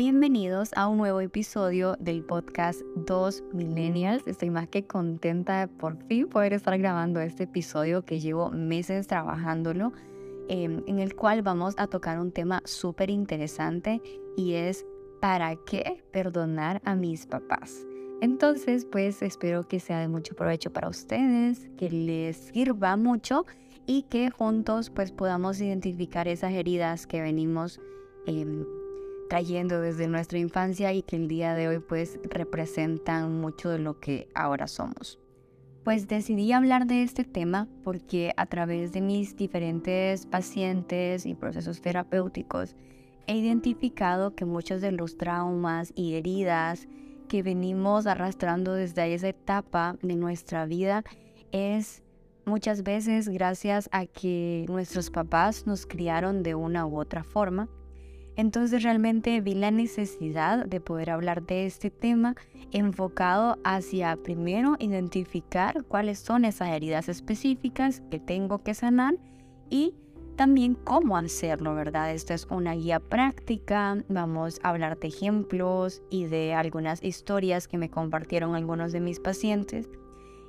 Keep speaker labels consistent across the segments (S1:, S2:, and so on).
S1: Bienvenidos a un nuevo episodio del podcast Dos Millennials. Estoy más que contenta de por fin poder estar grabando este episodio que llevo meses trabajándolo, em, en el cual vamos a tocar un tema súper interesante y es ¿para qué perdonar a mis papás? Entonces, pues espero que sea de mucho provecho para ustedes, que les sirva mucho y que juntos pues podamos identificar esas heridas que venimos eh, trayendo desde nuestra infancia y que el día de hoy pues representan mucho de lo que ahora somos. Pues decidí hablar de este tema porque a través de mis diferentes pacientes y procesos terapéuticos he identificado que muchos de los traumas y heridas que venimos arrastrando desde esa etapa de nuestra vida es muchas veces gracias a que nuestros papás nos criaron de una u otra forma. Entonces realmente vi la necesidad de poder hablar de este tema enfocado hacia primero identificar cuáles son esas heridas específicas que tengo que sanar y también cómo hacerlo, ¿verdad? Esto es una guía práctica, vamos a hablar de ejemplos y de algunas historias que me compartieron algunos de mis pacientes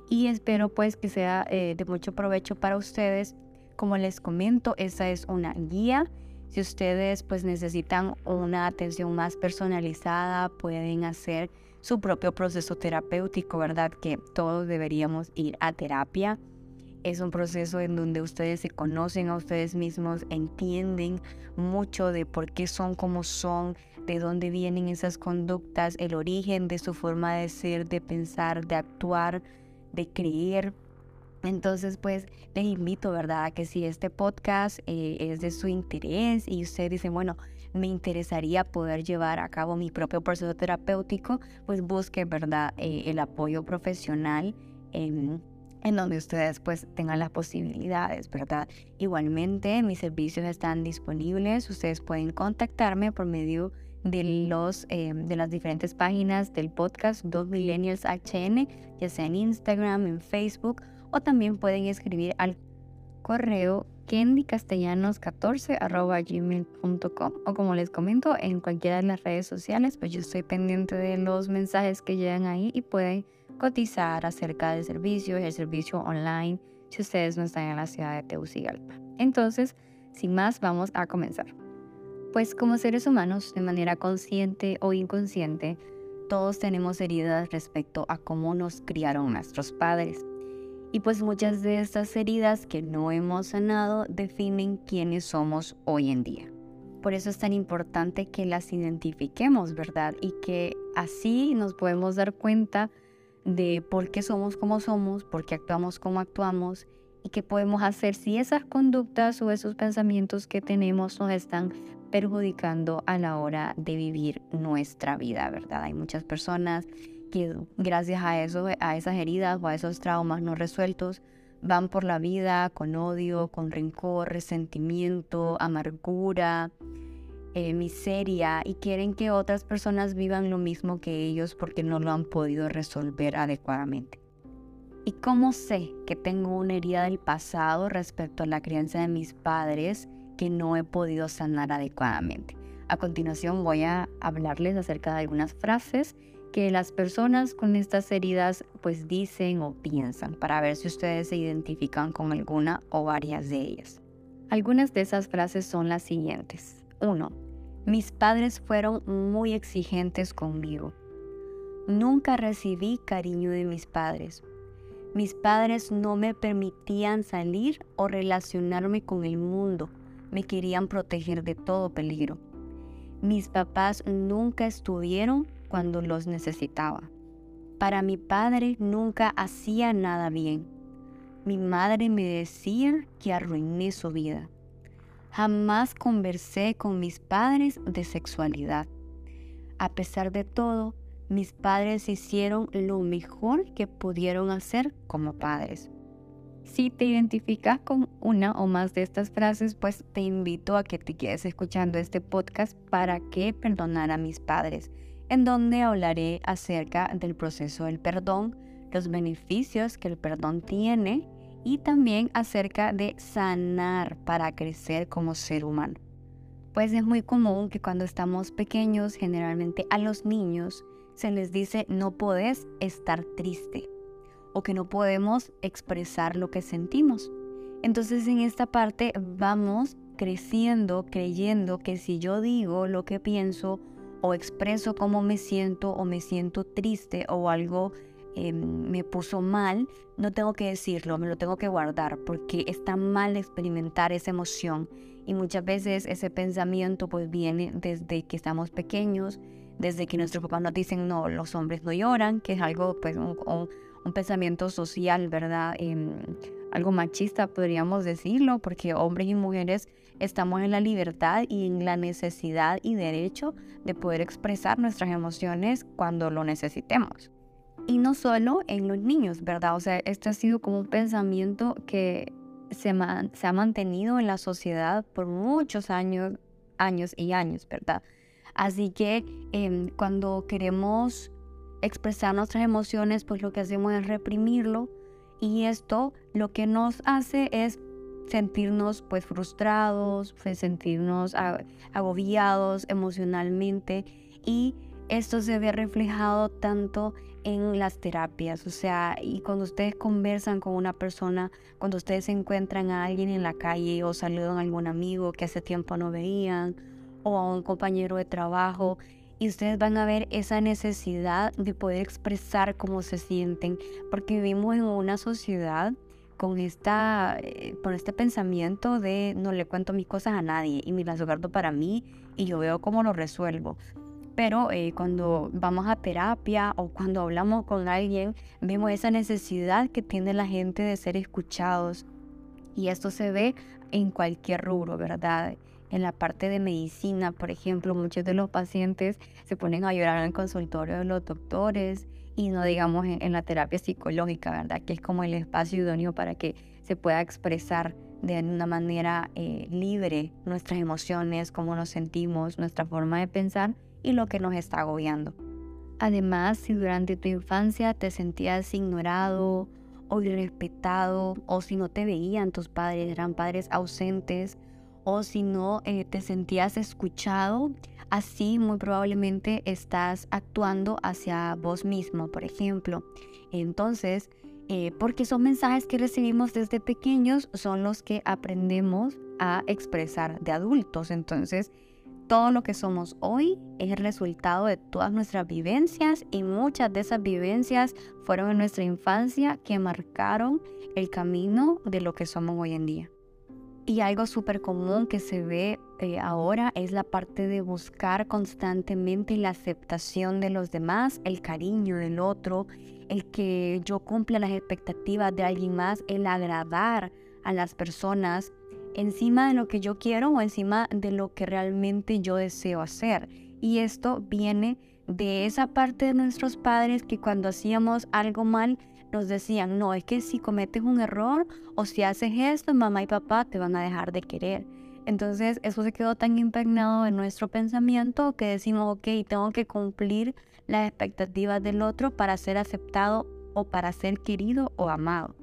S1: y espero pues que sea eh, de mucho provecho para ustedes. Como les comento, esa es una guía. Si ustedes pues necesitan una atención más personalizada, pueden hacer su propio proceso terapéutico, ¿verdad? Que todos deberíamos ir a terapia es un proceso en donde ustedes se conocen a ustedes mismos, entienden mucho de por qué son como son, de dónde vienen esas conductas, el origen de su forma de ser, de pensar, de actuar, de creer. Entonces, pues les invito, ¿verdad? A que si este podcast eh, es de su interés y usted dice, bueno, me interesaría poder llevar a cabo mi propio proceso terapéutico, pues busque, ¿verdad? Eh, el apoyo profesional. en en donde ustedes pues tengan las posibilidades, ¿verdad? Igualmente mis servicios están disponibles, ustedes pueden contactarme por medio de, los, eh, de las diferentes páginas del podcast Dos Millennials HN, ya sea en Instagram, en Facebook, o también pueden escribir al correo kendycastellanos14 gmail.com o como les comento en cualquiera de las redes sociales, pues yo estoy pendiente de los mensajes que llegan ahí y pueden cotizar acerca del servicio y el servicio online si ustedes no están en la ciudad de Tegucigalpa. Entonces, sin más, vamos a comenzar. Pues como seres humanos, de manera consciente o inconsciente, todos tenemos heridas respecto a cómo nos criaron nuestros padres. Y pues muchas de estas heridas que no hemos sanado definen quiénes somos hoy en día. Por eso es tan importante que las identifiquemos, ¿verdad? Y que así nos podemos dar cuenta de por qué somos como somos, por qué actuamos como actuamos y qué podemos hacer si esas conductas o esos pensamientos que tenemos nos están perjudicando a la hora de vivir nuestra vida, ¿verdad? Hay muchas personas gracias a eso, a esas heridas o a esos traumas no resueltos, van por la vida con odio, con rencor, resentimiento, amargura, eh, miseria y quieren que otras personas vivan lo mismo que ellos porque no lo han podido resolver adecuadamente. ¿Y cómo sé que tengo una herida del pasado respecto a la crianza de mis padres que no he podido sanar adecuadamente? A continuación voy a hablarles acerca de algunas frases que las personas con estas heridas pues dicen o piensan para ver si ustedes se identifican con alguna o varias de ellas. Algunas de esas frases son las siguientes. 1. Mis padres fueron muy exigentes conmigo. Nunca recibí cariño de mis padres. Mis padres no me permitían salir o relacionarme con el mundo. Me querían proteger de todo peligro. Mis papás nunca estuvieron cuando los necesitaba. Para mi padre nunca hacía nada bien. Mi madre me decía que arruiné su vida. Jamás conversé con mis padres de sexualidad. A pesar de todo, mis padres hicieron lo mejor que pudieron hacer como padres. Si te identificas con una o más de estas frases, pues te invito a que te quedes escuchando este podcast para que perdonar a mis padres, en donde hablaré acerca del proceso del perdón, los beneficios que el perdón tiene y también acerca de sanar para crecer como ser humano. Pues es muy común que cuando estamos pequeños, generalmente a los niños, se les dice no podés estar triste o que no podemos expresar lo que sentimos. Entonces en esta parte vamos creciendo creyendo que si yo digo lo que pienso o expreso cómo me siento o me siento triste o algo em, me puso mal, no tengo que decirlo, me lo tengo que guardar porque está mal experimentar esa emoción. Y muchas veces ese pensamiento pues viene desde que estamos pequeños, desde que nuestros papás nos dicen no, los hombres no lloran, que es algo pues un, pensamiento social, ¿verdad? Em, algo machista, podríamos decirlo, porque hombres y mujeres estamos en la libertad y en la necesidad y derecho de poder expresar nuestras emociones cuando lo necesitemos. Y no solo en los niños, ¿verdad? O sea, este ha sido como un pensamiento que se, ha mantenido en la sociedad por muchos años, años y años, ¿verdad? Así que em, cuando queremos expresar nuestras emociones, pues lo que hacemos es reprimirlo y esto lo que nos hace es sentirnos pues frustrados, pues, sentirnos agobiados emocionalmente y esto se ve reflejado tanto en las terapias, o sea, y cuando ustedes conversan con una persona, cuando ustedes encuentran a alguien en la calle o saludan a algún amigo que hace tiempo no veían o a un compañero de trabajo, y ustedes van a ver esa necesidad de poder expresar cómo se sienten, porque vivimos en una sociedad con, esta, eh, con este pensamiento de no le cuento mis cosas a nadie y me las guardo para mí y yo veo cómo lo resuelvo. Pero eh, cuando vamos a terapia o cuando hablamos con alguien, vemos esa necesidad que tiene la gente de ser escuchados. Y esto se ve en cualquier rubro, ¿verdad? en la parte de medicina, por ejemplo, muchos de los pacientes se ponen a llorar en el consultorio de los doctores y no digamos en, la terapia psicológica, ¿verdad? Que es como el espacio idóneo para que se pueda expresar de una manera eh, libre nuestras emociones, cómo nos sentimos, nuestra forma de pensar y lo que nos está agobiando. Además, si durante tu infancia te sentías ignorado o irrespetado, o si no te veían tus padres, eran padres ausentes, o si no eh, te sentías escuchado, así muy probablemente estás actuando hacia vos mismo, por ejemplo. Entonces, eh, porque son mensajes que recibimos desde pequeños, son los que aprendemos a expresar de adultos. Entonces, todo lo que somos hoy es el resultado de todas nuestras vivencias y muchas de esas vivencias fueron en nuestra infancia que marcaron el camino de lo que somos hoy en día. Y algo súper común que se ve eh, ahora es la parte de buscar constantemente la aceptación de los demás, el cariño del otro, el que yo cumpla las expectativas de alguien más, el agradar a las personas encima de lo que yo quiero o encima de lo que realmente yo deseo hacer. Y esto viene de esa parte de nuestros padres que cuando hacíamos algo mal nos decían, no, es que si cometes un error o si haces esto, mamá y papá te van a dejar de querer. Entonces eso se quedó tan impregnado en nuestro pensamiento que decimos, ok, tengo que cumplir las expectativas del otro para ser aceptado o para ser querido o amado.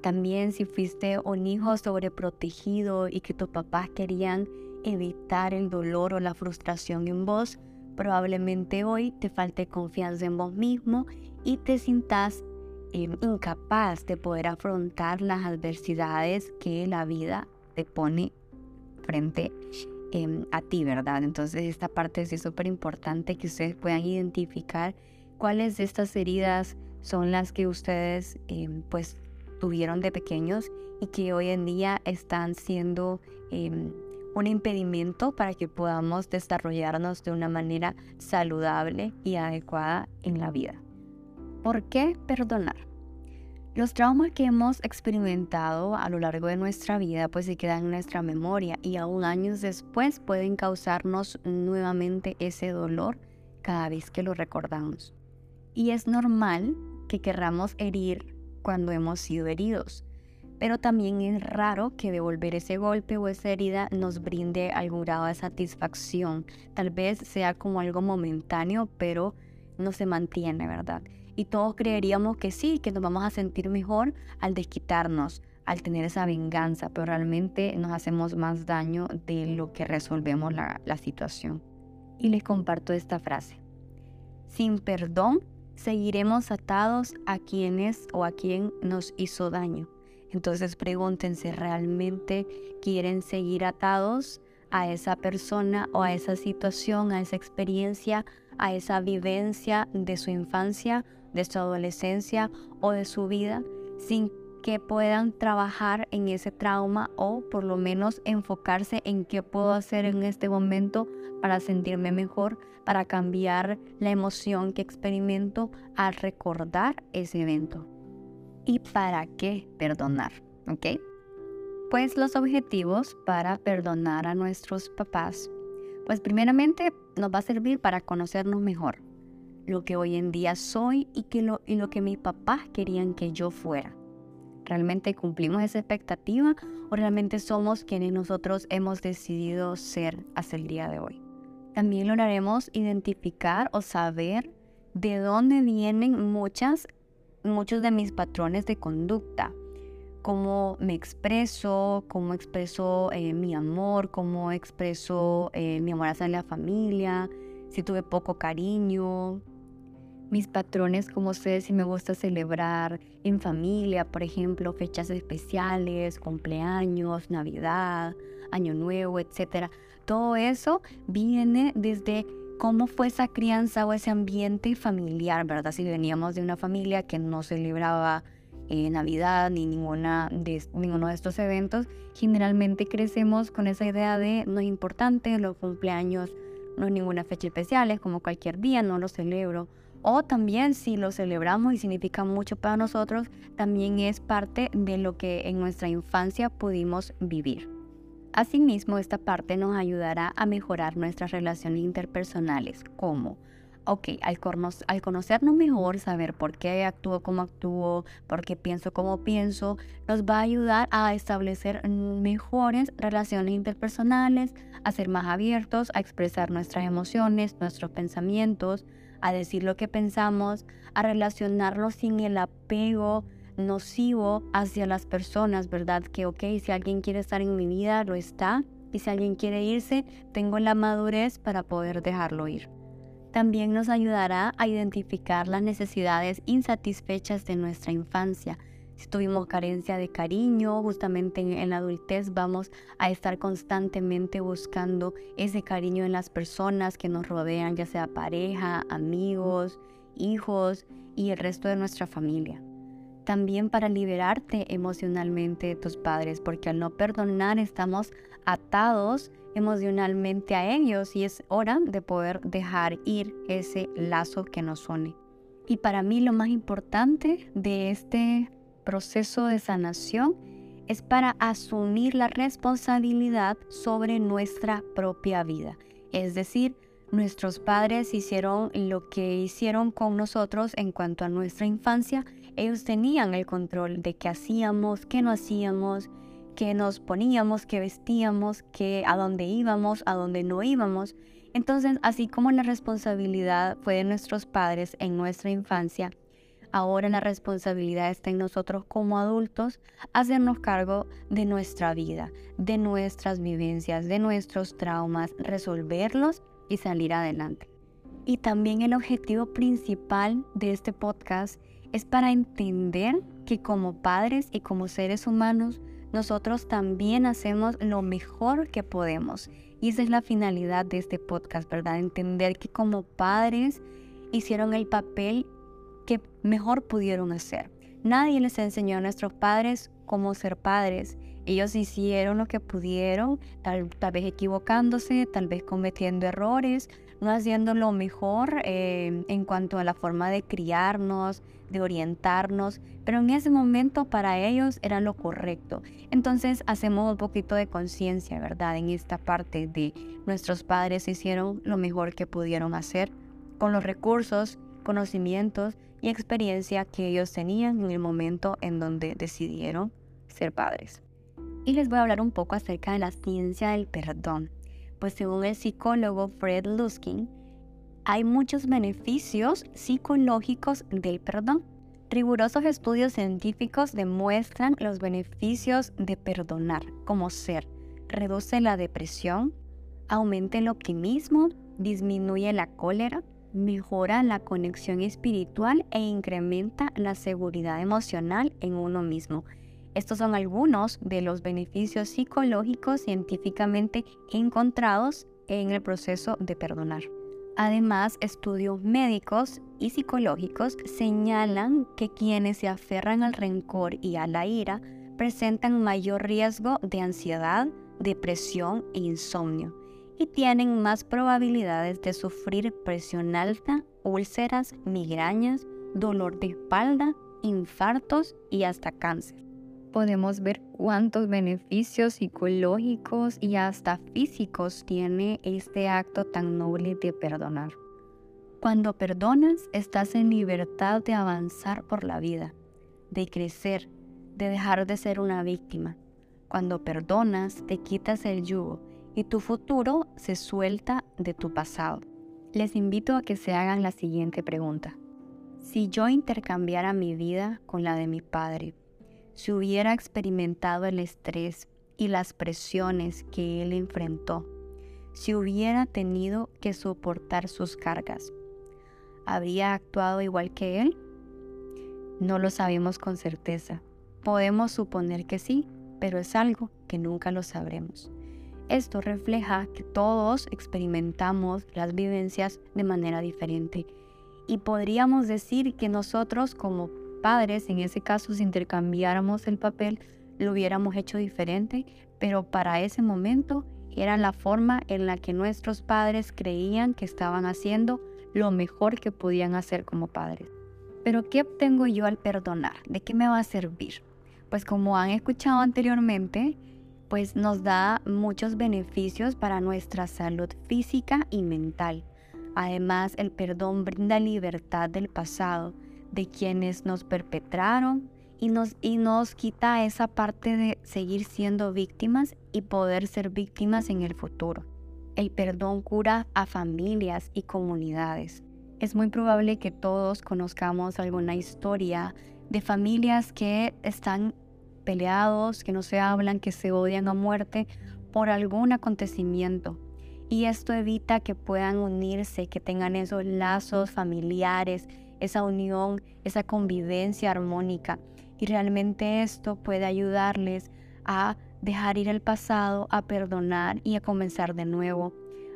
S1: También si fuiste un hijo sobreprotegido y que tus papás querían evitar el dolor o la frustración en vos, probablemente hoy te falte confianza en vos mismo y te sintas Em, incapaz de poder afrontar las adversidades que la vida te pone frente em, a ti, ¿verdad? Entonces esta parte es súper importante que ustedes puedan identificar cuáles de estas heridas son las que ustedes em, pues tuvieron de pequeños y que hoy en día están siendo un impedimento para que podamos desarrollarnos de una manera saludable y adecuada en la vida. ¿Por qué perdonar? Los traumas que hemos experimentado a lo largo de nuestra vida pues se quedan en nuestra memoria y aún años después pueden causarnos nuevamente ese dolor cada vez que lo recordamos. Y es normal que querramos herir cuando hemos sido heridos, pero también es raro que devolver ese golpe o esa herida nos brinde algún grado de satisfacción. Tal vez sea como algo momentáneo, pero no se mantiene, ¿verdad? Y todos creeríamos que sí, que nos vamos a sentir mejor al desquitarnos, al tener esa venganza, pero realmente nos hacemos más daño de lo que resolvemos la, la situación. Y les comparto esta frase. Sin perdón, seguiremos atados a quienes o a quien nos hizo daño. Entonces pregúntense, ¿realmente quieren seguir atados a esa persona o a esa situación, a esa experiencia, a esa vivencia de su infancia, de su adolescencia o de su vida, sin que puedan trabajar en ese trauma o por lo menos enfocarse en qué puedo hacer en este momento para sentirme mejor, para cambiar la emoción que experimento al recordar ese evento. ¿Y para qué perdonar? ¿Ok? Pues los objetivos para perdonar a nuestros papás, pues primeramente nos va a servir para conocernos mejor, lo que hoy en día soy y, que lo, y lo que mis papás querían que yo fuera. ¿Realmente cumplimos esa expectativa o realmente somos quienes nosotros hemos decidido ser hasta el día de hoy? También lograremos identificar o saber de dónde vienen muchas, muchos de mis patrones de conducta, cómo me expreso, cómo expreso eh, mi amor, cómo expreso eh, mi amor hacia la familia, si tuve poco cariño, mis patrones, como sé si me gusta celebrar en familia, por ejemplo, fechas especiales, cumpleaños, Navidad, Año Nuevo, etc. Todo eso viene desde cómo fue esa crianza o ese ambiente familiar, ¿verdad? Si veníamos de una familia que no celebraba eh, Navidad ni ninguna de, ninguno de estos eventos, generalmente crecemos con esa idea de no es importante, los cumpleaños no es ninguna fecha especial, es como cualquier día, no lo celebro. O también si lo celebramos y significa mucho para nosotros, también es parte de lo que en nuestra infancia pudimos vivir. Asimismo, esta parte nos ayudará a mejorar nuestras relaciones interpersonales, como ok, al, al, conocernos mejor, saber por qué actúo como actúo, por qué pienso como pienso, nos va a ayudar a establecer mejores relaciones interpersonales, a ser más abiertos, a expresar nuestras emociones, nuestros pensamientos, a decir lo que pensamos, a relacionarnos sin el apego nocivo hacia las personas, ¿verdad? Que, ok, si alguien quiere estar en mi vida, lo está. Y si alguien quiere irse, tengo la madurez para poder dejarlo ir. También nos ayudará a identificar las necesidades insatisfechas de nuestra infancia. Si tuvimos carencia de cariño, justamente en, la adultez vamos a estar constantemente buscando ese cariño en las personas que nos rodean, ya sea pareja, amigos, hijos y el resto de nuestra familia. También para liberarte emocionalmente de tus padres, porque al no perdonar estamos atados emocionalmente a ellos y es hora de poder dejar ir ese lazo que nos une. Y para mí lo más importante de este proceso de sanación es para asumir la responsabilidad sobre nuestra propia vida. Es decir, nuestros padres hicieron lo que hicieron con nosotros en cuanto a nuestra infancia. Ellos tenían el control de qué hacíamos, qué no hacíamos, que nos poníamos, que vestíamos, que a dónde íbamos, a dónde no íbamos. Entonces, así como la responsabilidad fue de nuestros padres en nuestra infancia, ahora la responsabilidad está en nosotros como adultos hacernos cargo de nuestra vida, de nuestras vivencias, de nuestros traumas, resolverlos y salir adelante. Y también el objetivo principal de este podcast es para entender que como padres y como seres humanos nosotros también hacemos lo mejor que podemos. Y esa es la finalidad de este podcast, ¿verdad? Entender que como padres hicieron el papel mejor pudieron hacer. Nadie les enseñó a nuestros padres cómo ser padres. Ellos hicieron lo que pudieron, tal, vez equivocándose, tal vez cometiendo errores, no haciendo lo mejor eh, en cuanto a la forma de criarnos, de orientarnos, pero en ese momento para ellos era lo correcto. Entonces hacemos un poquito de conciencia, ¿verdad? En esta parte de nuestros padres hicieron lo mejor que pudieron hacer con los recursos, conocimientos y experiencia que ellos tenían en el momento en donde decidieron ser padres. Y les voy a hablar un poco acerca de la ciencia del perdón. Pues según el psicólogo Fred Luskin, hay muchos beneficios psicológicos del perdón. Rigurosos estudios científicos demuestran los beneficios de perdonar como ser. Reduce la depresión, aumenta el optimismo, disminuye la cólera, mejora la conexión espiritual e incrementa la seguridad emocional en uno mismo. Estos son algunos de los beneficios psicológicos científicamente encontrados en el proceso de perdonar. Además, estudios médicos y psicológicos señalan que quienes se aferran al rencor y a la ira presentan mayor riesgo de ansiedad, depresión e insomnio y tienen más probabilidades de sufrir presión alta, úlceras, migrañas, dolor de espalda, infartos y hasta cáncer. Podemos ver cuántos beneficios psicológicos y hasta físicos tiene este acto tan noble de perdonar. Cuando perdonas, estás en libertad de avanzar por la vida, de crecer, de dejar de ser una víctima. Cuando perdonas, te quitas el yugo y tu futuro se suelta de tu pasado. Les invito a que se hagan la siguiente pregunta. Si yo intercambiara mi vida con la de mi padre, si hubiera experimentado el estrés y las presiones que él enfrentó, si hubiera tenido que soportar sus cargas, ¿habría actuado igual que él? No lo sabemos con certeza. Podemos suponer que sí, pero es algo que nunca lo sabremos. Esto refleja que todos experimentamos las vivencias de manera diferente y podríamos decir que nosotros como padres, en ese caso si intercambiáramos el papel, lo hubiéramos hecho diferente, pero para ese momento era la forma en la que nuestros padres creían que estaban haciendo lo mejor que podían hacer como padres. Pero ¿qué obtengo yo al perdonar? ¿De qué me va a servir? Pues como han escuchado anteriormente, pues nos da muchos beneficios para nuestra salud física y mental. Además, el perdón brinda libertad del pasado, de quienes nos perpetraron y nos, y nos quita esa parte de seguir siendo víctimas y poder ser víctimas en el futuro. El perdón cura a familias y comunidades. Es muy probable que todos conozcamos alguna historia de familias que están peleados, que no se hablan, que se odian a muerte por algún acontecimiento. Y esto evita que puedan unirse, que tengan esos lazos familiares, esa unión, esa convivencia armónica. Y realmente esto puede ayudarles a dejar ir el pasado, a perdonar y a comenzar de nuevo,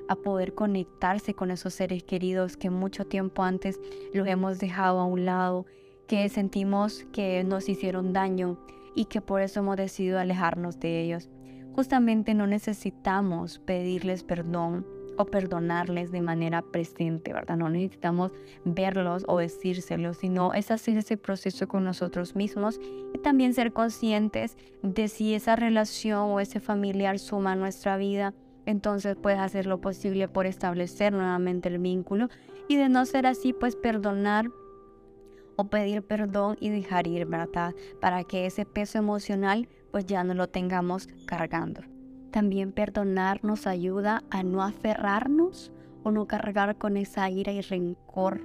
S1: a poder conectarse con esos seres queridos que mucho tiempo antes los hemos dejado a un lado, que sentimos que nos hicieron daño y que por eso hemos decidido alejarnos de ellos. Justamente no necesitamos pedirles perdón o perdonarles de manera presente, ¿verdad? No necesitamos verlos o decírselos, sino es hacer ese proceso con nosotros mismos y también ser conscientes de si esa relación o ese familiar suma nuestra vida, entonces puedes hacer lo posible por establecer nuevamente el vínculo y de no ser así, pues perdonar o pedir perdón y dejar ir, ¿verdad? Para que ese peso emocional pues ya no lo tengamos cargando. También perdonar nos ayuda a no aferrarnos o no cargar con esa ira y rencor.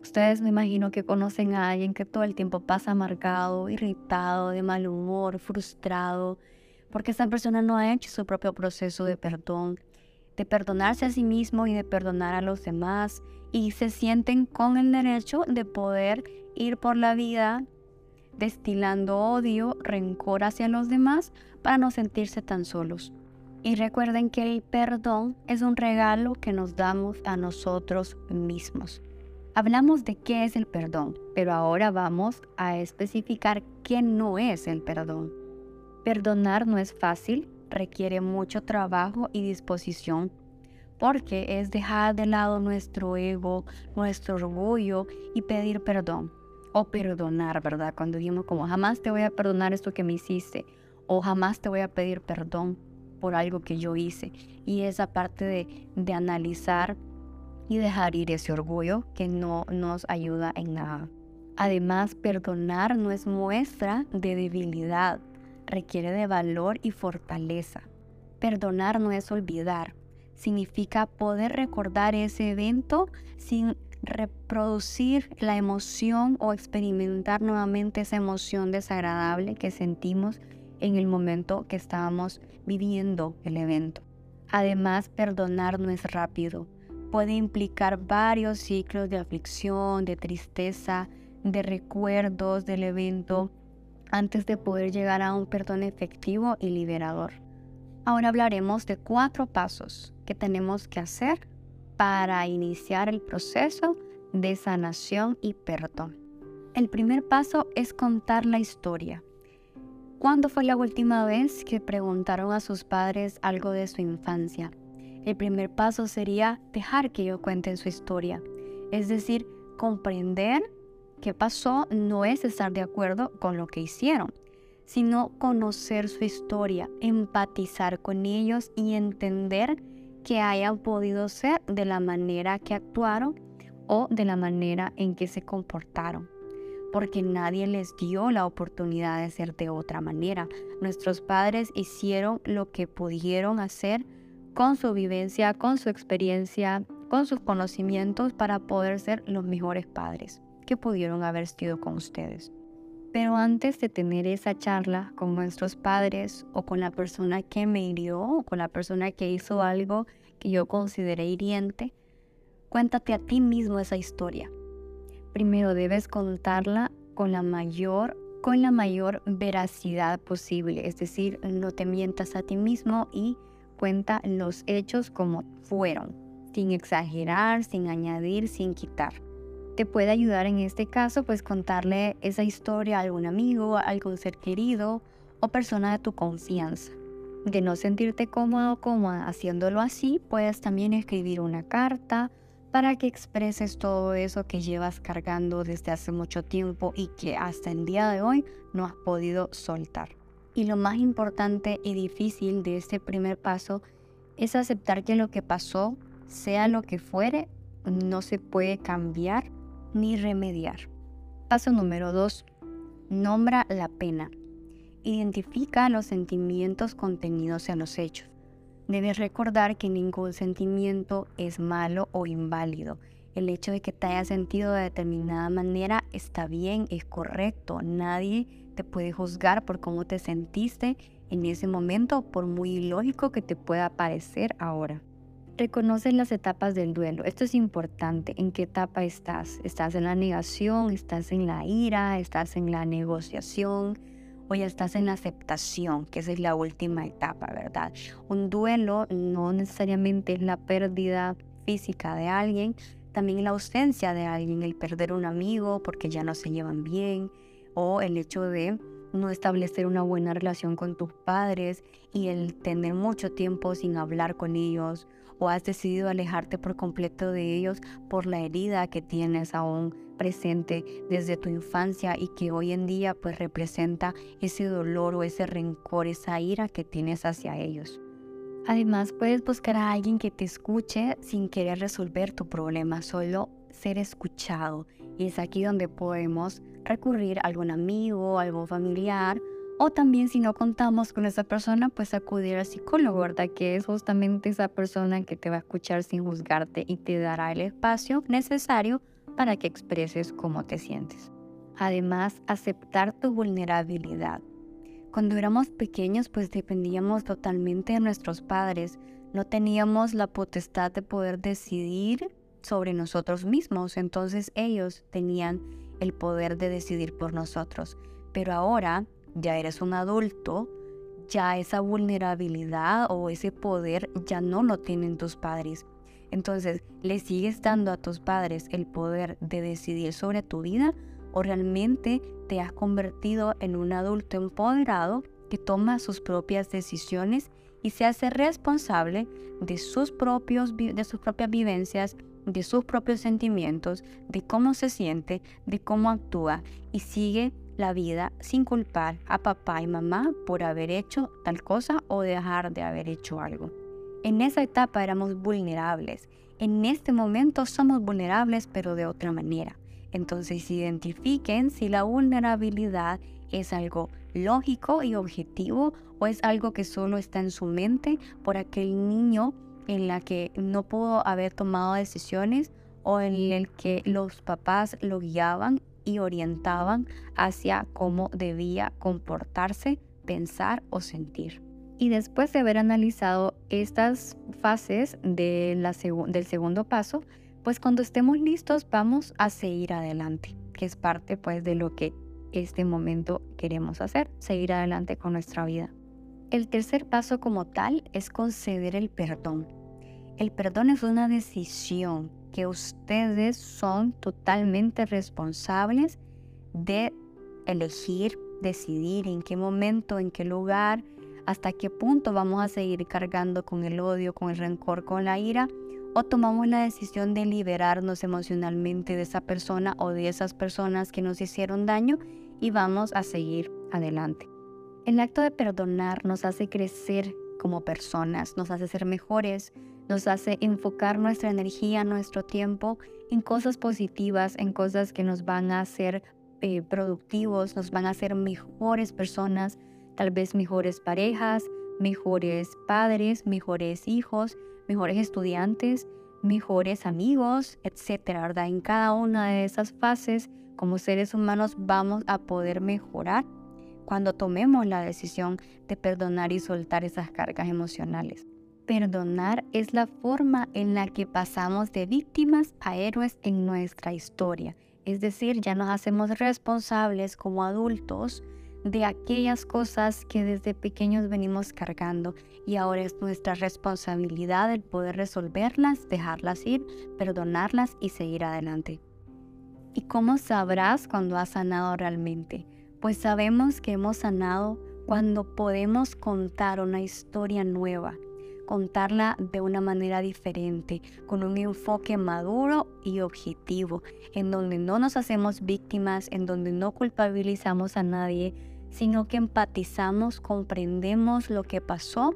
S1: Ustedes me imagino que conocen a alguien que todo el tiempo pasa amargado, irritado, de mal humor, frustrado, porque esa persona no ha hecho su propio proceso de perdón, de perdonarse a sí mismo y de perdonar a los demás, y se sienten con el derecho de poder ir por la vida destilando odio, rencor hacia los demás para no sentirse tan solos. Y recuerden que el perdón es un regalo que nos damos a nosotros mismos. Hablamos de qué es el perdón, pero ahora vamos a especificar qué no es el perdón. Perdonar no es fácil, requiere mucho trabajo y disposición, porque es dejar de lado nuestro ego, nuestro orgullo y pedir perdón o perdonar, ¿verdad? Cuando dijimos como jamás te voy a perdonar esto que me hiciste o jamás te voy a pedir perdón por algo que yo hice. Y esa parte de, de analizar y dejar ir ese orgullo que no nos ayuda en nada. Además, perdonar no es muestra de debilidad, requiere de valor y fortaleza. Perdonar no es olvidar, significa poder recordar ese evento sin reproducir la emoción o experimentar nuevamente esa emoción desagradable que sentimos en el momento que estábamos viviendo el evento. Además, perdonar no es rápido. Puede implicar varios ciclos de aflicción, de tristeza, de recuerdos del evento antes de poder llegar a un perdón efectivo y liberador. Ahora hablaremos de cuatro pasos que tenemos que hacer para iniciar el proceso de sanación y perdón. El primer paso es contar la historia. ¿Cuándo fue la última vez que preguntaron a sus padres algo de su infancia? El primer paso sería dejar que ellos cuenten su historia, es decir, comprender qué pasó no es estar de acuerdo con lo que hicieron, sino conocer su historia, empatizar con ellos y entender que hayan podido ser de la manera que actuaron o de la manera en que se comportaron. Porque nadie les dio la oportunidad de ser de otra manera. Nuestros padres hicieron lo que pudieron hacer con su vivencia, con su experiencia, con sus conocimientos para poder ser los mejores padres que pudieron haber sido con ustedes. Pero antes de tener esa charla con nuestros padres o con la persona que me hirió o con la persona que hizo algo que yo consideré hiriente, cuéntate a ti mismo esa historia. Primero debes contarla con la mayor con la mayor veracidad posible, es decir, no te mientas a ti mismo y cuenta los hechos como fueron, sin exagerar, sin añadir, sin quitar te puede ayudar en este caso, pues contarle esa historia a algún amigo, a algún ser querido o persona de tu confianza. De no sentirte cómodo o cómoda haciéndolo así, puedes también escribir una carta para que expreses todo eso que llevas cargando desde hace mucho tiempo y que hasta el día de hoy no has podido soltar. Y lo más importante y difícil de este primer paso es aceptar que lo que pasó, sea lo que fuere, no se puede cambiar ni remediar. Paso número 2. Nombra la pena. Identifica los sentimientos contenidos en los hechos. Debes recordar que ningún sentimiento es malo o inválido. El hecho de que te hayas sentido de determinada manera está bien, es correcto. Nadie te puede juzgar por cómo te sentiste en ese momento, por muy ilógico que te pueda parecer ahora. Reconoce las etapas del duelo. Esto es importante. ¿En qué etapa estás? ¿Estás en la negación? ¿Estás en la ira? ¿Estás en la negociación? ¿O ya estás en la aceptación? Que esa es la última etapa, ¿verdad? Un duelo no necesariamente es la pérdida física de alguien, también la ausencia de alguien, el perder un amigo porque ya no se llevan bien, o el hecho de no establecer una buena relación con tus padres y el tener mucho tiempo sin hablar con ellos o has decidido alejarte por completo de ellos por la herida que tienes aún presente desde tu infancia y que hoy en día pues representa ese dolor o ese rencor, esa ira que tienes hacia ellos. Además, puedes buscar a alguien que te escuche sin querer resolver tu problema, solo ser escuchado. Y es aquí donde podemos recurrir a algún amigo, algún familiar o también si no contamos con esa persona, pues acudir al psicólogo, ¿verdad? Que es justamente esa persona que te va a escuchar sin juzgarte y te dará el espacio necesario para que expreses cómo te sientes. Además, aceptar tu vulnerabilidad. Cuando éramos pequeños, pues dependíamos totalmente de nuestros padres. No teníamos la potestad de poder decidir sobre nosotros mismos. Entonces ellos tenían el poder de decidir por nosotros. Pero ahora ya eres un adulto, ya esa vulnerabilidad o ese poder ya no lo tienen tus padres. Entonces, ¿le sigues dando a tus padres el poder de decidir sobre tu vida o realmente te has convertido en un adulto empoderado que toma sus propias decisiones y se hace responsable de sus, propios, de sus propias vivencias, de sus propios sentimientos, de cómo se siente, de cómo actúa y sigue la vida sin culpar a papá y mamá por haber hecho tal cosa o dejar de haber hecho algo. En esa etapa éramos vulnerables. En este momento somos vulnerables pero de otra manera. Entonces identifiquen si la vulnerabilidad es algo lógico y objetivo o es algo que solo está en su mente por aquel niño en la que no pudo haber tomado decisiones o en el que los papás lo guiaban y orientaban hacia cómo debía comportarse, pensar o sentir. Y después de haber analizado estas fases del segundo paso, pues cuando estemos listos vamos a seguir adelante, que es parte pues de lo que este momento queremos hacer, seguir adelante con nuestra vida. El tercer paso como tal es conceder el perdón. El perdón es una decisión que ustedes son totalmente responsables de elegir, decidir en qué momento, en qué lugar, hasta qué punto vamos a seguir cargando con el odio, con el rencor, con la ira, o tomamos la decisión de liberarnos emocionalmente de esa persona o de esas personas que nos hicieron daño y vamos a seguir adelante. El acto de perdonar nos hace crecer como personas, nos hace ser mejores, nos hace enfocar nuestra energía, nuestro tiempo en cosas positivas, en cosas que nos van a hacer eh, productivos, nos van a hacer mejores personas, tal vez mejores parejas, mejores padres, mejores hijos, mejores estudiantes, mejores amigos, etcétera, ¿verdad? En cada una de esas fases, como seres humanos, vamos a poder mejorar cuando tomemos la decisión de perdonar y soltar esas cargas emocionales. Perdonar es la forma en la que pasamos de víctimas a héroes en nuestra historia. Es decir, ya nos hacemos responsables como adultos de aquellas cosas que desde pequeños venimos cargando y ahora es nuestra responsabilidad el poder resolverlas, dejarlas ir, perdonarlas y seguir adelante. ¿Y cómo sabrás cuando has sanado realmente? Pues sabemos que hemos sanado cuando podemos contar una historia nueva, contarla de una manera diferente, con un enfoque maduro y objetivo, en donde no nos hacemos víctimas, en donde no culpabilizamos a nadie, sino que empatizamos, comprendemos lo que pasó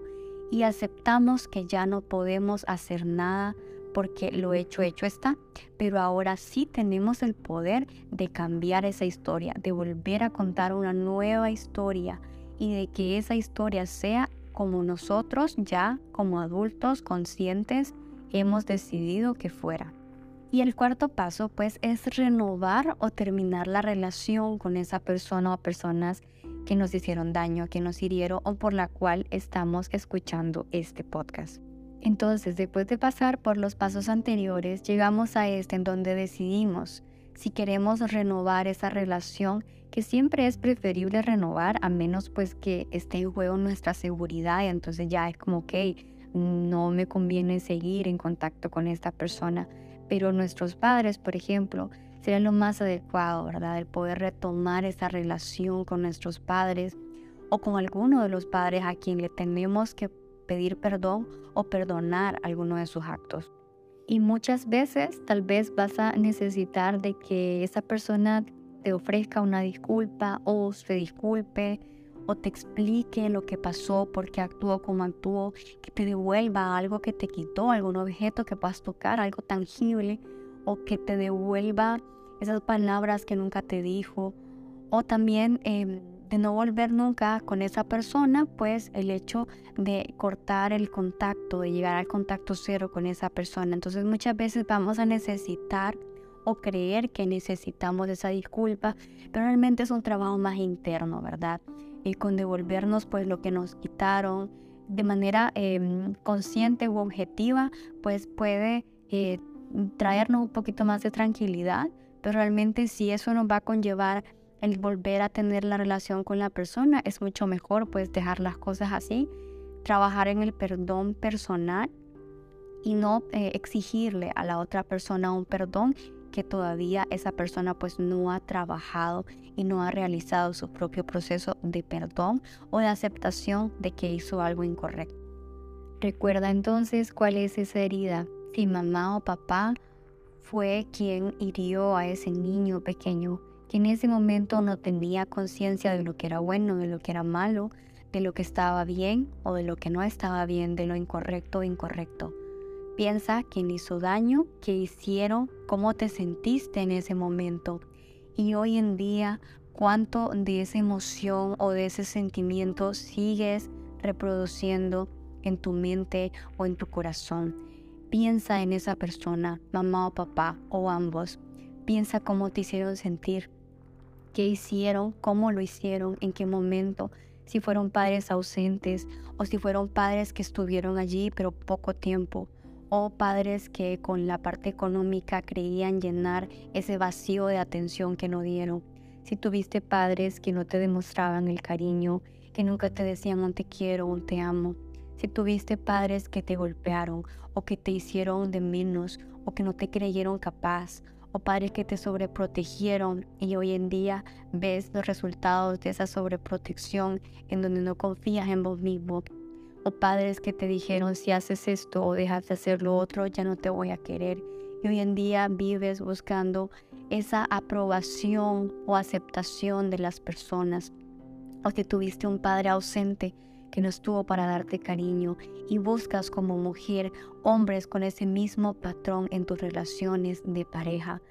S1: y aceptamos que ya no podemos hacer nada porque lo hecho hecho está, pero ahora sí tenemos el poder de cambiar esa historia, de volver a contar una nueva historia y de que esa historia sea como nosotros ya como adultos conscientes hemos decidido que fuera. Y el cuarto paso pues es renovar o terminar la relación con esa persona o personas que nos hicieron daño, que nos hirieron o por la cual estamos escuchando este podcast. Entonces, después de pasar por los pasos anteriores, llegamos a este en donde decidimos si queremos renovar esa relación, que siempre es preferible renovar a menos pues que esté en juego nuestra seguridad y entonces ya es como, ok, no me conviene seguir en contacto con esta persona. Pero nuestros padres, por ejemplo, sería lo más adecuado, ¿verdad? El poder retomar esa relación con nuestros padres o con alguno de los padres a quien le tenemos que pedir perdón o perdonar alguno de sus actos. Y muchas veces tal vez vas a necesitar de que esa persona te ofrezca una disculpa o se disculpe o te explique lo que pasó, por qué actuó como actuó, que te devuelva algo que te quitó, algún objeto que puedas tocar, algo tangible, o que te devuelva esas palabras que nunca te dijo, o también em, de no volver nunca con esa persona, pues el hecho de cortar el contacto, de llegar al contacto cero con esa persona. Entonces muchas veces vamos a necesitar o creer que necesitamos esa disculpa, pero realmente es un trabajo más interno, ¿verdad? Y con devolvernos pues lo que nos quitaron de manera em, consciente u objetiva, pues puede eh, traernos un poquito más de tranquilidad pero realmente si eso nos va a conllevar el volver a tener la relación con la persona, es mucho mejor pues dejar las cosas así, trabajar en el perdón personal y no eh, exigirle a la otra persona un perdón que todavía esa persona pues no ha trabajado y no ha realizado su propio proceso de perdón o de aceptación de que hizo algo incorrecto. Recuerda entonces cuál es esa herida. Si mamá o papá fue quien hirió a ese niño pequeño que en ese momento no tenía conciencia de lo que era bueno, de lo que era malo, de lo que estaba bien o de lo que no estaba bien, de lo incorrecto o incorrecto. Piensa quién hizo daño, qué hicieron, cómo te sentiste en ese momento. Y hoy en día, cuánto de esa emoción o de ese sentimiento sigues reproduciendo en tu mente o en tu corazón Piensa en esa persona, mamá o papá o ambos. Piensa cómo te hicieron sentir, qué hicieron, cómo lo hicieron, en qué momento, si fueron padres ausentes o si fueron padres que estuvieron allí pero poco tiempo o padres que con la parte económica creían llenar ese vacío de atención que no dieron. Si tuviste padres que no te demostraban el cariño, que nunca te decían un te quiero, un te amo. Si tuviste padres que te golpearon o que te hicieron de menos o que no te creyeron capaz o padres que te sobreprotegieron y hoy en día ves los resultados de esa sobreprotección en donde no confías en vos mismo o padres que te dijeron si haces esto o dejas de hacer lo otro, ya no te voy a querer. Y hoy en día vives buscando esa aprobación o aceptación de las personas. O que tuviste un padre ausente que no estuvo para darte cariño y buscas como mujer hombres con ese mismo patrón en tus relaciones de pareja.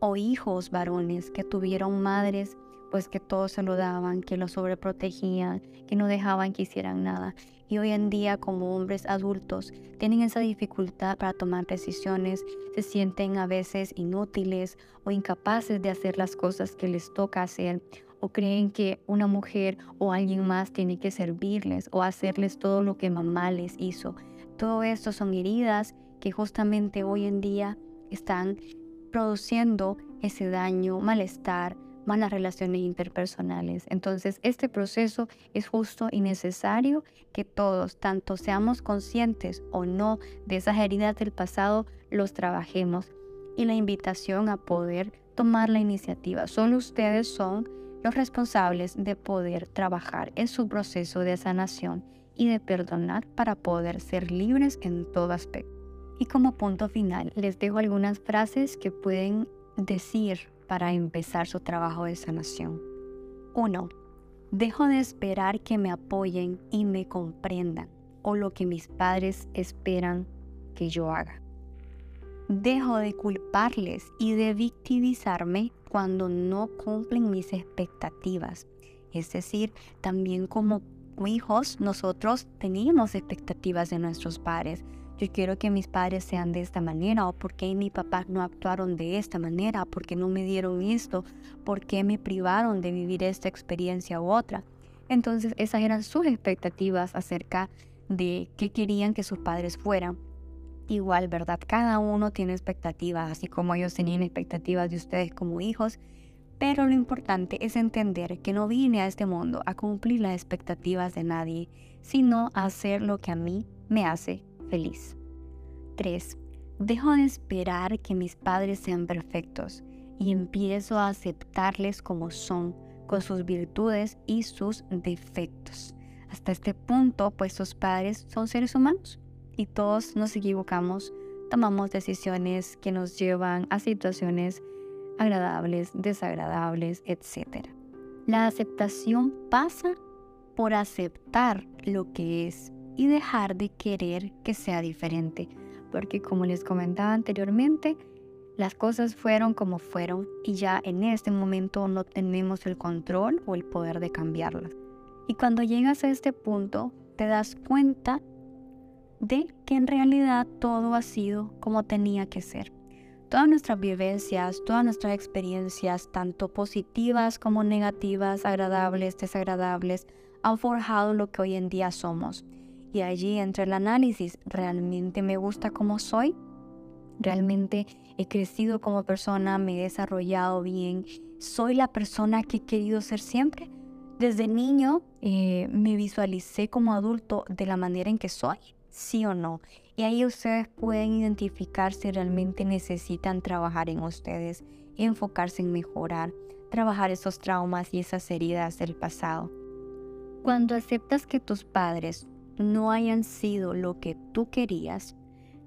S1: O hijos varones que tuvieron madres pues que todos se lo daban, que lo sobreprotegían, que no dejaban que hicieran nada. Y hoy en día como hombres adultos tienen esa dificultad para tomar decisiones, se sienten a veces inútiles o incapaces de hacer las cosas que les toca hacer o creen que una mujer o alguien más tiene que servirles o hacerles todo lo que mamá les hizo. Todo esto son heridas que justamente hoy en día están produciendo ese daño, malestar, malas relaciones interpersonales. Entonces, este proceso es justo y necesario que todos, tanto seamos conscientes o no de esas heridas del pasado, los trabajemos. Y la invitación a poder tomar la iniciativa. Solo ustedes son los responsables de poder trabajar en su proceso de sanación y de perdonar para poder ser libres en todo aspecto. Y como punto final, les dejo algunas frases que pueden decir para empezar su trabajo de sanación. 1. Dejo de esperar que me apoyen y me comprendan o lo que mis padres esperan que yo haga. Dejo de culparles y de victimizarme cuando no cumplen mis expectativas. Es decir, también como hijos nosotros teníamos expectativas de nuestros padres yo quiero que mis padres sean de esta manera, o por qué mis papás no actuaron de esta manera, por qué no me dieron esto, por qué me privaron de vivir esta experiencia u otra. Entonces esas eran sus expectativas acerca de qué querían que sus padres fueran. Igual, ¿verdad? Cada uno tiene expectativas, así como ellos tenían expectativas de ustedes como hijos. Pero lo importante es entender que no vine a este mundo a cumplir las expectativas de nadie, sino a hacer lo que a mí me hace feliz. 3. Dejo de esperar que mis padres sean perfectos y empiezo a aceptarles como son, con sus virtudes y sus defectos. Hasta este punto, pues sus padres son seres humanos y todos nos equivocamos, tomamos decisiones que nos llevan a situaciones agradables, desagradables, etc. La aceptación pasa por aceptar lo que es y dejar de querer que sea diferente, porque como les comentaba anteriormente, las cosas fueron como fueron y ya en este momento no tenemos el control o el poder de cambiarlas. Y cuando llegas a este punto, te das cuenta de que en realidad todo ha sido como tenía que ser. Todas nuestras vivencias, todas nuestras experiencias, tanto positivas como negativas, agradables, desagradables, han forjado lo que hoy en día somos. Y allí entra el análisis, ¿realmente me gusta como soy? ¿Realmente he crecido como persona? ¿Me he desarrollado bien? ¿Soy la persona que he querido ser siempre? Desde niño eh, me visualicé como adulto de la manera en que soy, sí o no. Y ahí ustedes pueden identificar si realmente necesitan trabajar en ustedes, enfocarse en mejorar, trabajar esos traumas y esas heridas del pasado. Cuando aceptas que tus padres no hayan sido lo que tú querías,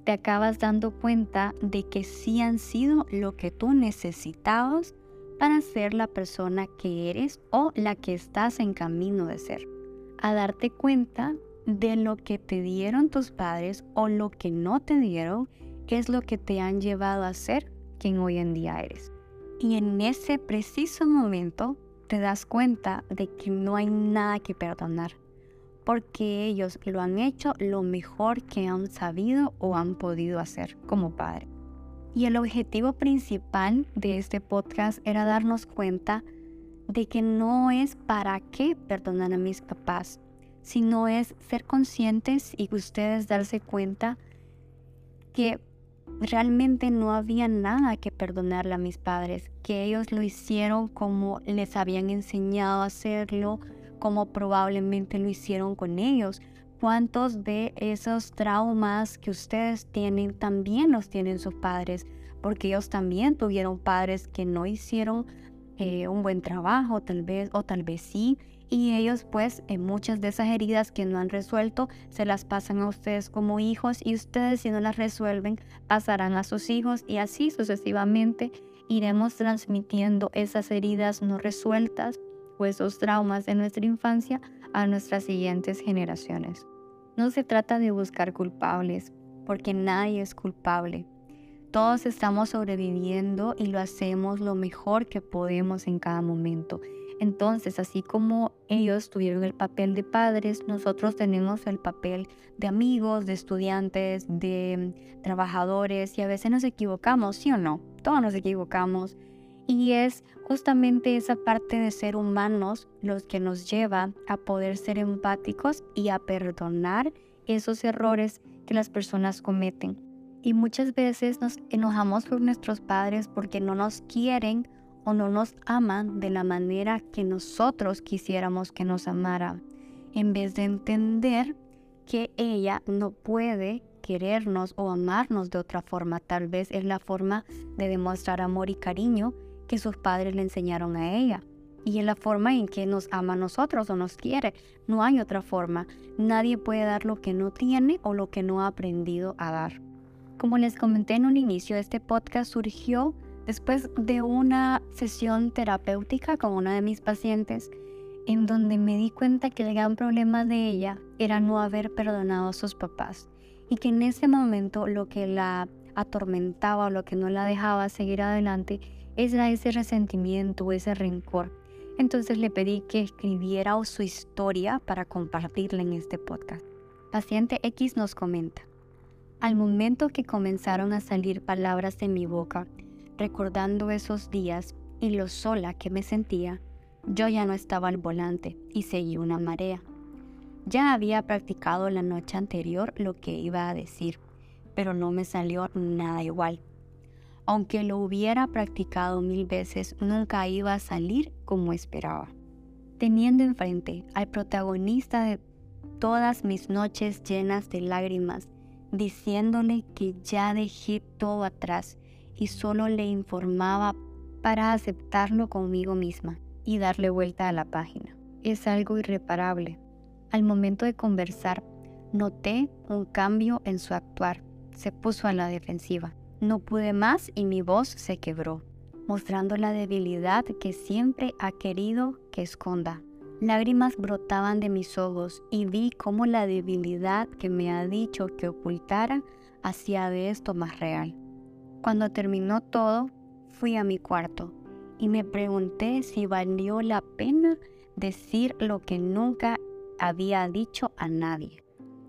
S1: te acabas dando cuenta de que sí han sido lo que tú necesitabas para ser la persona que eres o la que estás en camino de ser. A darte cuenta de lo que te dieron tus padres o lo que no te dieron es lo que te han llevado a ser quien hoy en día eres. Y en ese preciso momento te das cuenta de que no hay nada que perdonar porque ellos lo han hecho lo mejor que han sabido o han podido hacer como padre. Y el objetivo principal de este podcast era darnos cuenta de que no es para qué perdonar a mis papás, sino es ser conscientes y ustedes darse cuenta que realmente no había nada que perdonarle a mis padres, que ellos lo hicieron como les habían enseñado a hacerlo, como probablemente lo hicieron con ellos. ¿Cuántos de esos traumas que ustedes tienen también los tienen sus padres? Porque ellos también tuvieron padres que no hicieron eh, un buen trabajo, tal vez, o tal vez sí, y ellos pues en muchas de esas heridas que no han resuelto se las pasan a ustedes como hijos y ustedes si no las resuelven pasarán a sus hijos y así sucesivamente iremos transmitiendo esas heridas no resueltas esos traumas de nuestra infancia a nuestras siguientes generaciones. No se trata de buscar culpables, porque nadie es culpable. Todos estamos sobreviviendo y lo hacemos lo mejor que podemos en cada momento. Entonces, así como ellos tuvieron el papel de padres, nosotros tenemos el papel de amigos, de estudiantes, de trabajadores y a veces nos equivocamos, ¿sí o no? Todos nos equivocamos. Y es justamente esa parte de ser humanos los que nos lleva a poder ser empáticos y a perdonar esos errores que las personas cometen. Y muchas veces nos enojamos por nuestros padres porque no nos quieren o no nos aman de la manera que nosotros quisiéramos que nos amara, en vez de entender que ella no puede querernos o amarnos de otra forma. Tal vez es la forma de demostrar amor y cariño que sus padres le enseñaron a ella. Y es la forma en que nos ama a nosotros o nos quiere. No hay otra forma. Nadie puede dar lo que no tiene o lo que no ha aprendido a dar. Como les comenté en un inicio, este podcast surgió Después de una sesión terapéutica con una de mis pacientes, en donde me di cuenta que el gran problema de ella era no haber perdonado a sus papás y que en ese momento lo que la atormentaba o lo que no la dejaba seguir adelante era ese resentimiento, ese rencor. Entonces le pedí que escribiera su historia para compartirla en este podcast. Paciente X nos comenta, al momento que comenzaron a salir palabras de mi boca, Recordando esos días y lo sola que me sentía, yo ya no estaba al volante y seguí una marea. Ya había practicado la noche anterior lo que iba a decir, pero no me salió nada igual. Aunque lo hubiera practicado mil veces, nunca iba a salir como esperaba. Teniendo enfrente al protagonista de todas mis noches llenas de lágrimas, diciéndole que ya dejé todo atrás y solo le informaba para aceptarlo conmigo misma y darle vuelta a la página. Es algo irreparable. Al momento de conversar, noté un cambio en su actuar. Se puso a la defensiva. No pude más y mi voz se quebró, mostrando la debilidad que siempre ha querido que esconda. Lágrimas brotaban de mis ojos y vi cómo la debilidad que me ha dicho que ocultara hacía de esto más real. Cuando terminó todo, fui a mi cuarto y me pregunté si valió la pena decir lo que nunca había dicho a nadie.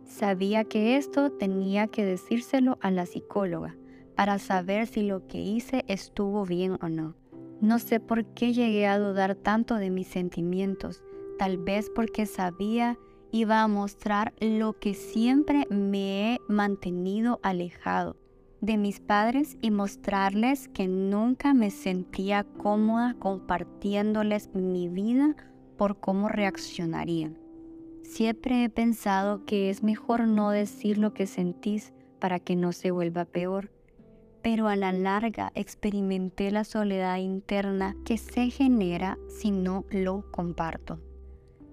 S1: Sabía que esto tenía que decírselo a la psicóloga para saber si lo que hice estuvo bien o no. No sé por qué llegué a dudar tanto de mis sentimientos, tal vez porque sabía iba a mostrar lo que siempre me he mantenido alejado, de mis padres y mostrarles que nunca me sentía cómoda compartiéndoles mi vida por cómo reaccionarían. Siempre he pensado que es mejor no decir lo que sentís para que no se vuelva peor, pero a la larga experimenté la soledad interna que se genera si no lo comparto.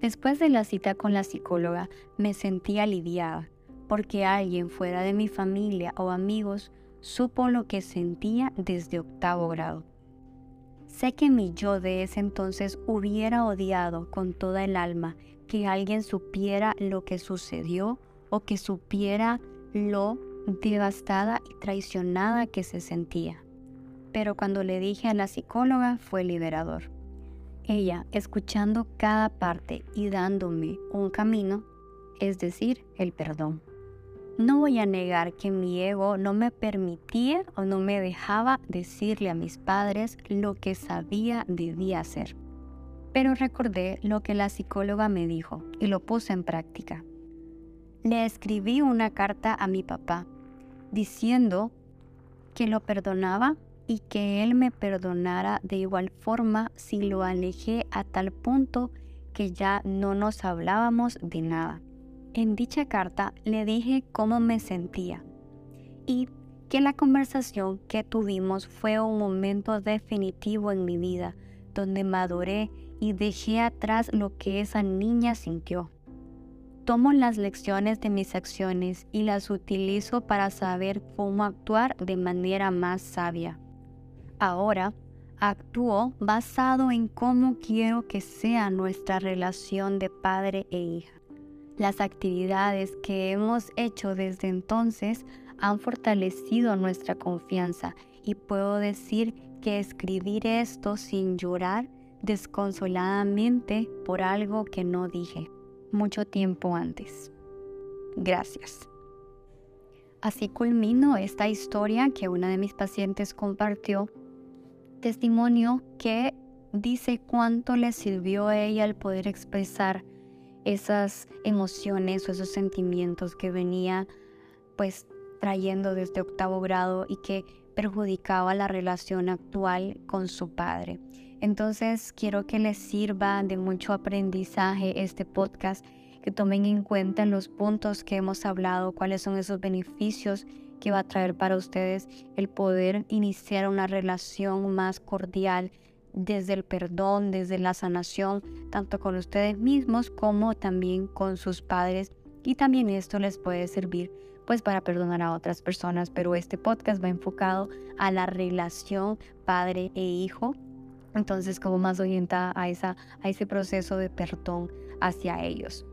S1: Después de la cita con la psicóloga me sentí aliviada porque alguien fuera de mi familia o amigos supo lo que sentía desde octavo grado. Sé que mi yo de ese entonces hubiera odiado con toda el alma que alguien supiera lo que sucedió o que supiera lo devastada y traicionada que se sentía. Pero cuando le dije a la psicóloga fue liberador. Ella, escuchando cada parte y dándome un camino, es decir, el perdón. No voy a negar que mi ego no me permitía o no me dejaba decirle a mis padres lo que sabía debía hacer. Pero recordé lo que la psicóloga me dijo y lo puse en práctica. Le escribí una carta a mi papá diciendo que lo perdonaba y que él me perdonara de igual forma si lo alejé a tal punto que ya no nos hablábamos de nada. En dicha carta le dije cómo me sentía y que la conversación que tuvimos fue un momento definitivo en mi vida, donde maduré y dejé atrás lo que esa niña sintió. Tomo las lecciones de mis acciones y las utilizo para saber cómo actuar de manera más sabia. Ahora, actúo basado en cómo quiero que sea nuestra relación de padre e hija. Las actividades que hemos hecho desde entonces han fortalecido nuestra confianza y puedo decir que escribir esto sin llorar desconsoladamente por algo que no dije mucho tiempo antes. Gracias. Así culmino esta historia que una de mis pacientes compartió, testimonio que dice cuánto le sirvió a ella el poder expresar esas emociones o esos sentimientos que venía pues trayendo desde octavo grado y que perjudicaba la relación actual con su padre. Entonces quiero que les sirva de mucho aprendizaje este podcast, que tomen en cuenta los puntos que hemos hablado, cuáles son esos beneficios que va a traer para ustedes el poder iniciar una relación más cordial desde el perdón, desde la sanación, tanto con ustedes mismos como también con sus padres. Y también esto les puede servir pues para perdonar a otras personas, pero este podcast va enfocado a la relación padre e hijo. Entonces, como más orientada a, ese proceso de perdón hacia ellos.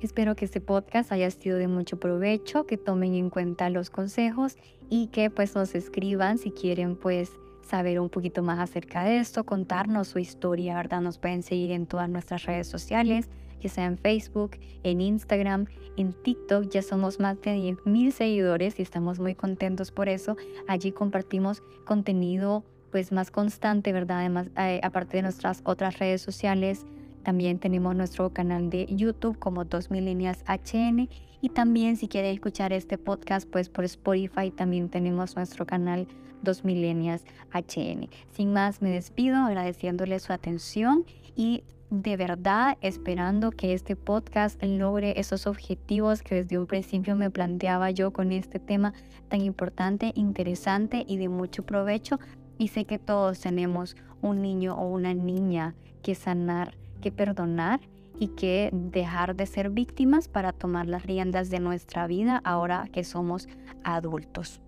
S1: Espero que este podcast haya sido de mucho provecho, que tomen en cuenta los consejos y que pues nos escriban si quieren pues saber un poquito más acerca de esto, contarnos su historia, ¿verdad? Nos pueden seguir en todas nuestras redes sociales, ya sea en Facebook, en Instagram, en TikTok. Ya somos más de 10 mil seguidores y estamos muy contentos por eso. Allí compartimos contenido pues más constante, ¿verdad? Además, eh, aparte de nuestras otras redes sociales, también tenemos nuestro canal de YouTube como 2000 líneas HN y también si quieren escuchar este podcast pues por Spotify también tenemos nuestro canal 2 milenias HN. Sin más me despido agradeciéndole su atención y de verdad esperando que este podcast logre esos objetivos que desde un principio me planteaba yo con este tema tan importante, interesante y de mucho provecho. Y sé que todos tenemos un niño o una niña que sanar que perdonar y que dejar de ser víctimas para tomar las riendas de nuestra vida ahora que somos adultos.